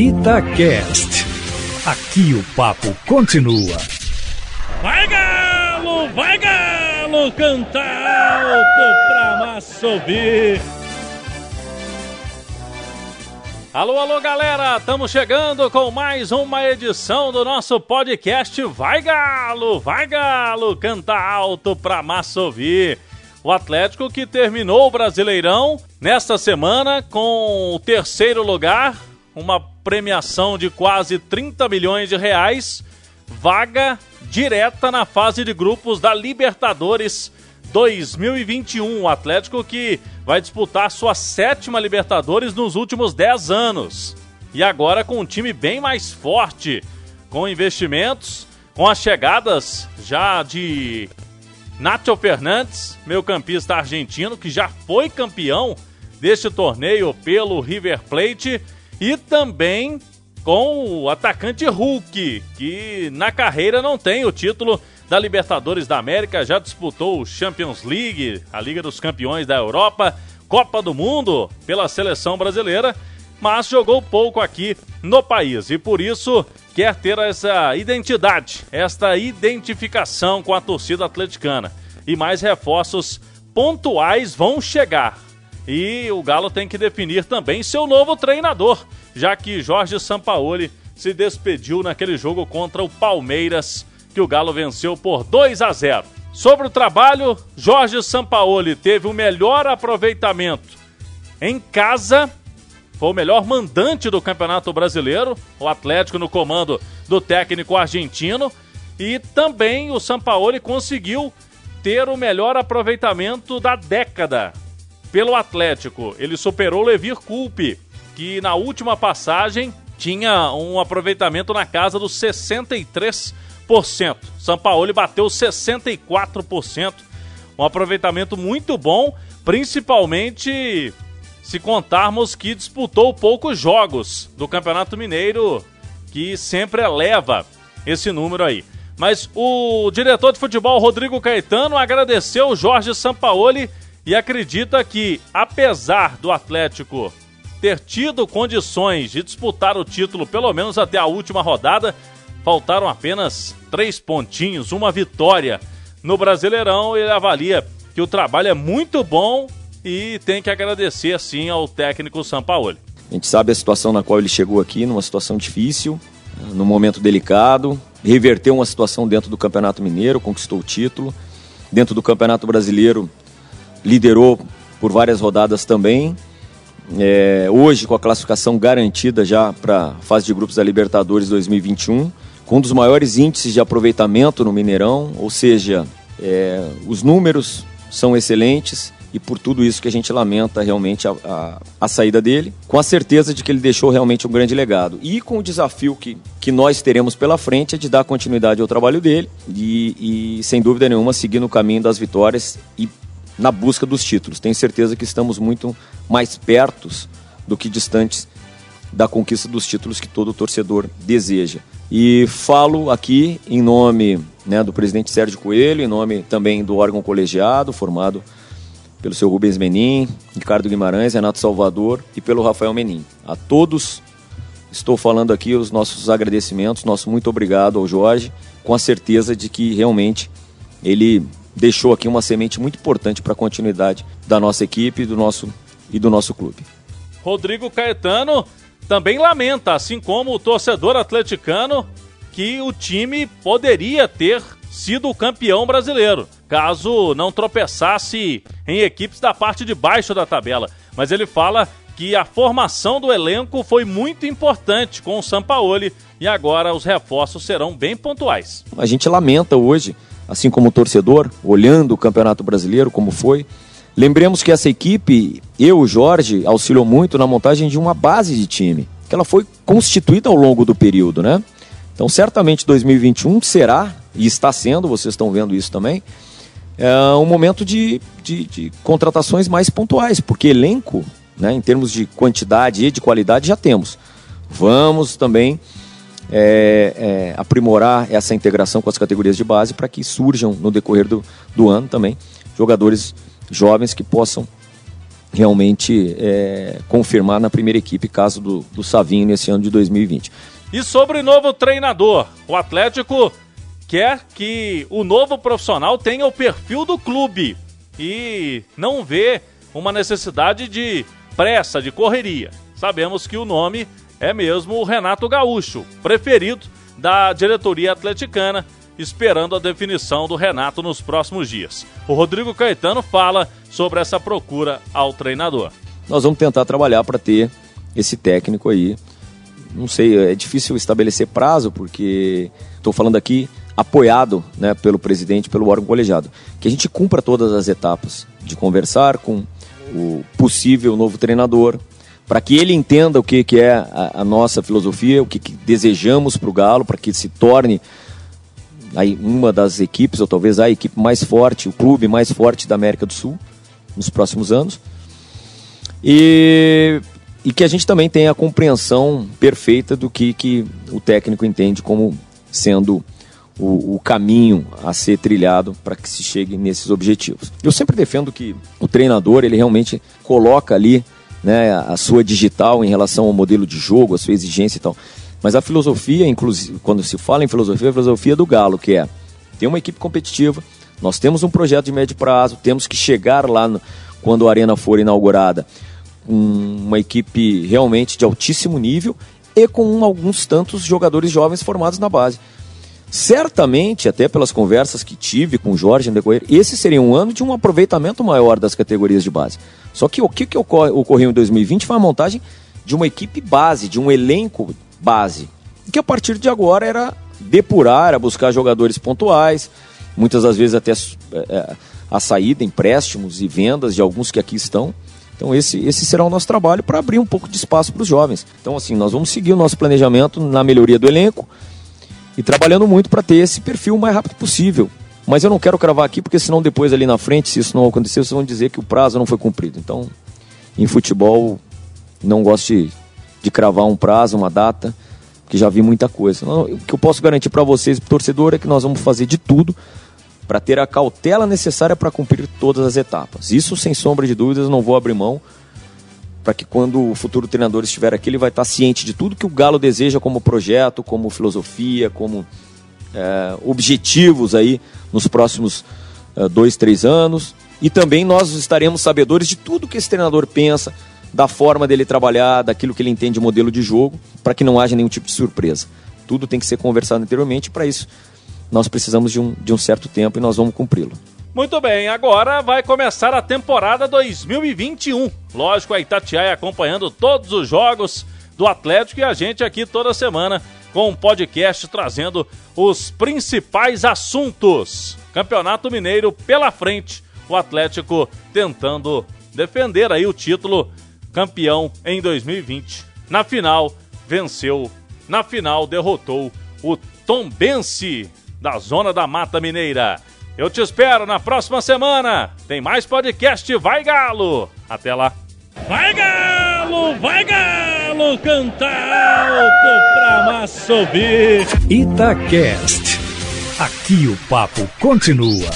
Itacast. Aqui o papo continua. Vai galo, vai galo, canta alto pra massa ouvir. Alô, alô, galera! Estamos chegando com mais uma edição do nosso podcast Vai Galo, vai Galo, canta alto pra massa ouvir. O Atlético que terminou o Brasileirão nesta semana com o terceiro lugar, uma premiação de quase 30 milhões de reais, vaga direta na fase de grupos da Libertadores 2021. O Atlético que vai disputar sua sétima Libertadores nos últimos 10 anos. E agora com um time bem mais forte, com investimentos, com as chegadas já de Nacho Fernandes, meu campista argentino, que já foi campeão deste torneio pelo River Plate, e também com o atacante Hulk, que na carreira não tem o título da Libertadores da América, já disputou o Champions League, a Liga dos Campeões da Europa, Copa do Mundo pela seleção brasileira, mas jogou pouco aqui no país e por isso quer ter essa identidade, esta identificação com a torcida atleticana. E mais reforços pontuais vão chegar. E o Galo tem que definir também seu novo treinador, já que Jorge Sampaoli se despediu naquele jogo contra o Palmeiras que o Galo venceu por 2 a 0. Sobre o trabalho, Jorge Sampaoli teve o melhor aproveitamento em casa, foi o melhor mandante do Campeonato Brasileiro, o Atlético no comando do técnico argentino, e também o Sampaoli conseguiu ter o melhor aproveitamento da década pelo Atlético. Ele superou Levir Culpe, que na última passagem tinha um aproveitamento na casa dos 63%. São Paulo bateu 64%. Um aproveitamento muito bom, principalmente se contarmos que disputou poucos jogos do Campeonato Mineiro, que sempre eleva esse número aí. Mas o diretor de futebol, Rodrigo Caetano, agradeceu o Jorge Sampaoli e acredita que, apesar do Atlético ter tido condições de disputar o título pelo menos até a última rodada, faltaram apenas três pontinhos, uma vitória no Brasileirão. Ele avalia que o trabalho é muito bom e tem que agradecer sim ao técnico Sampaoli. A gente sabe a situação na qual ele chegou aqui, numa situação difícil, num momento delicado, reverteu uma situação dentro do Campeonato Mineiro, conquistou o título. Dentro do Campeonato Brasileiro, liderou por várias rodadas também. É, hoje, com a classificação garantida já para a fase de grupos da Libertadores 2021, com um dos maiores índices de aproveitamento no Mineirão, ou seja, é, os números são excelentes e por tudo isso que a gente lamenta realmente a, a, a, saída dele, com a certeza de que ele deixou realmente um grande legado. E com o desafio que, que nós teremos pela frente é de dar continuidade ao trabalho dele e, e sem dúvida nenhuma, seguir no caminho das vitórias e na busca dos títulos. Tenho certeza que estamos muito mais pertos do que distantes da conquista dos títulos que todo torcedor deseja. E falo aqui em nome né, do presidente Sérgio Coelho, em nome também do órgão colegiado, formado pelo seu Rubens Menin, Ricardo Guimarães, Renato Salvador e pelo Rafael Menin. A todos estou falando aqui os nossos agradecimentos, nosso muito obrigado ao Jorge, com a certeza de que realmente ele deixou aqui uma semente muito importante para a continuidade da nossa equipe do nosso, e do nosso clube. Rodrigo Caetano também lamenta, assim como o torcedor atleticano, que o time poderia ter sido o campeão brasileiro, caso não tropeçasse em equipes da parte de baixo da tabela. Mas ele fala que a formação do elenco foi muito importante com o Sampaoli e agora os reforços serão bem pontuais. A gente lamenta hoje assim como torcedor, olhando o Campeonato Brasileiro como foi. Lembremos que essa equipe, eu, Jorge, auxiliou muito na montagem de uma base de time, que ela foi constituída ao longo do período, né? Então, certamente 2021 será, e está sendo, vocês estão vendo isso também, é um momento de, de, de contratações mais pontuais, porque elenco, né, em termos de quantidade e de qualidade, já temos. Vamos também é, é, aprimorar essa integração com as categorias de base para que surjam no decorrer do, do ano também jogadores jovens que possam realmente é, confirmar na primeira equipe, caso do, do Savinho nesse ano de 2020. E sobre o novo treinador, o Atlético quer que o novo profissional tenha o perfil do clube e não vê uma necessidade de pressa, de correria. Sabemos que o nome é mesmo o Renato Gaúcho, preferido da diretoria atleticana, esperando a definição do Renato nos próximos dias. O Rodrigo Caetano fala sobre essa procura ao treinador. Nós vamos tentar trabalhar para ter esse técnico aí. Não sei, é difícil estabelecer prazo, porque estou falando aqui apoiado né, pelo presidente, pelo órgão colegiado. Que a gente cumpra todas as etapas de conversar com o possível novo treinador, para que ele entenda o que, que é a, a nossa filosofia, o que, que desejamos para o Galo, para que se torne aí, uma das equipes, ou talvez a equipe mais forte, o clube mais forte da América do Sul nos próximos anos. E, e que a gente também tenha a compreensão perfeita do que, que o técnico entende como sendo o, o caminho a ser trilhado para que se chegue nesses objetivos. Eu sempre defendo que o treinador ele realmente coloca ali né, a sua digital em relação ao modelo de jogo, a sua exigência e tal. Mas a filosofia, inclusive, quando se fala em filosofia, é a filosofia do Galo, que é ter uma equipe competitiva, nós temos um projeto de médio prazo, temos que chegar lá no, quando a arena for inaugurada com uma equipe realmente de altíssimo nível e com alguns tantos jogadores jovens formados na base. Certamente, até pelas conversas que tive com o Jorge no decorrer, esse seria um ano de um aproveitamento maior das categorias de base. Só que o que, que ocorreu em 2020 foi a montagem de uma equipe base, de um elenco base. Que a partir de agora era depurar, era buscar jogadores pontuais, muitas das vezes até é, a saída, empréstimos e vendas de alguns que aqui estão. Então esse, esse será o nosso trabalho para abrir um pouco de espaço para os jovens. Então assim, nós vamos seguir o nosso planejamento na melhoria do elenco, e trabalhando muito para ter esse perfil o mais rápido possível. Mas eu não quero cravar aqui, porque senão depois ali na frente, se isso não acontecer, vocês vão dizer que o prazo não foi cumprido. Então, em futebol, não gosto de, de cravar um prazo, uma data, porque já vi muita coisa. O que eu posso garantir para vocês, torcedor, é que nós vamos fazer de tudo para ter a cautela necessária para cumprir todas as etapas. Isso, sem sombra de dúvidas, não vou abrir mão para que quando o futuro treinador estiver aqui, ele vai estar ciente de tudo que o Galo deseja como projeto, como filosofia, como é, objetivos aí nos próximos é, dois, três anos. E também nós estaremos sabedores de tudo que esse treinador pensa, da forma dele trabalhar, daquilo que ele entende de modelo de jogo, para que não haja nenhum tipo de surpresa. Tudo tem que ser conversado anteriormente, para isso nós precisamos de um, de um certo tempo e nós vamos cumpri-lo. Muito bem, agora vai começar a temporada 2021. Lógico, a Itatiaia acompanhando todos os jogos do Atlético e a gente aqui toda semana com um podcast trazendo os principais assuntos. Campeonato Mineiro pela frente, o Atlético tentando defender aí o título campeão em 2020. Na final, venceu. Na final, derrotou o Tombense da Zona da Mata Mineira. Eu te espero na próxima semana. Tem mais podcast Vai Galo. Até lá. Vai Galo, vai Galo, cantar alto pra massa subir. Itacast. Aqui o papo continua.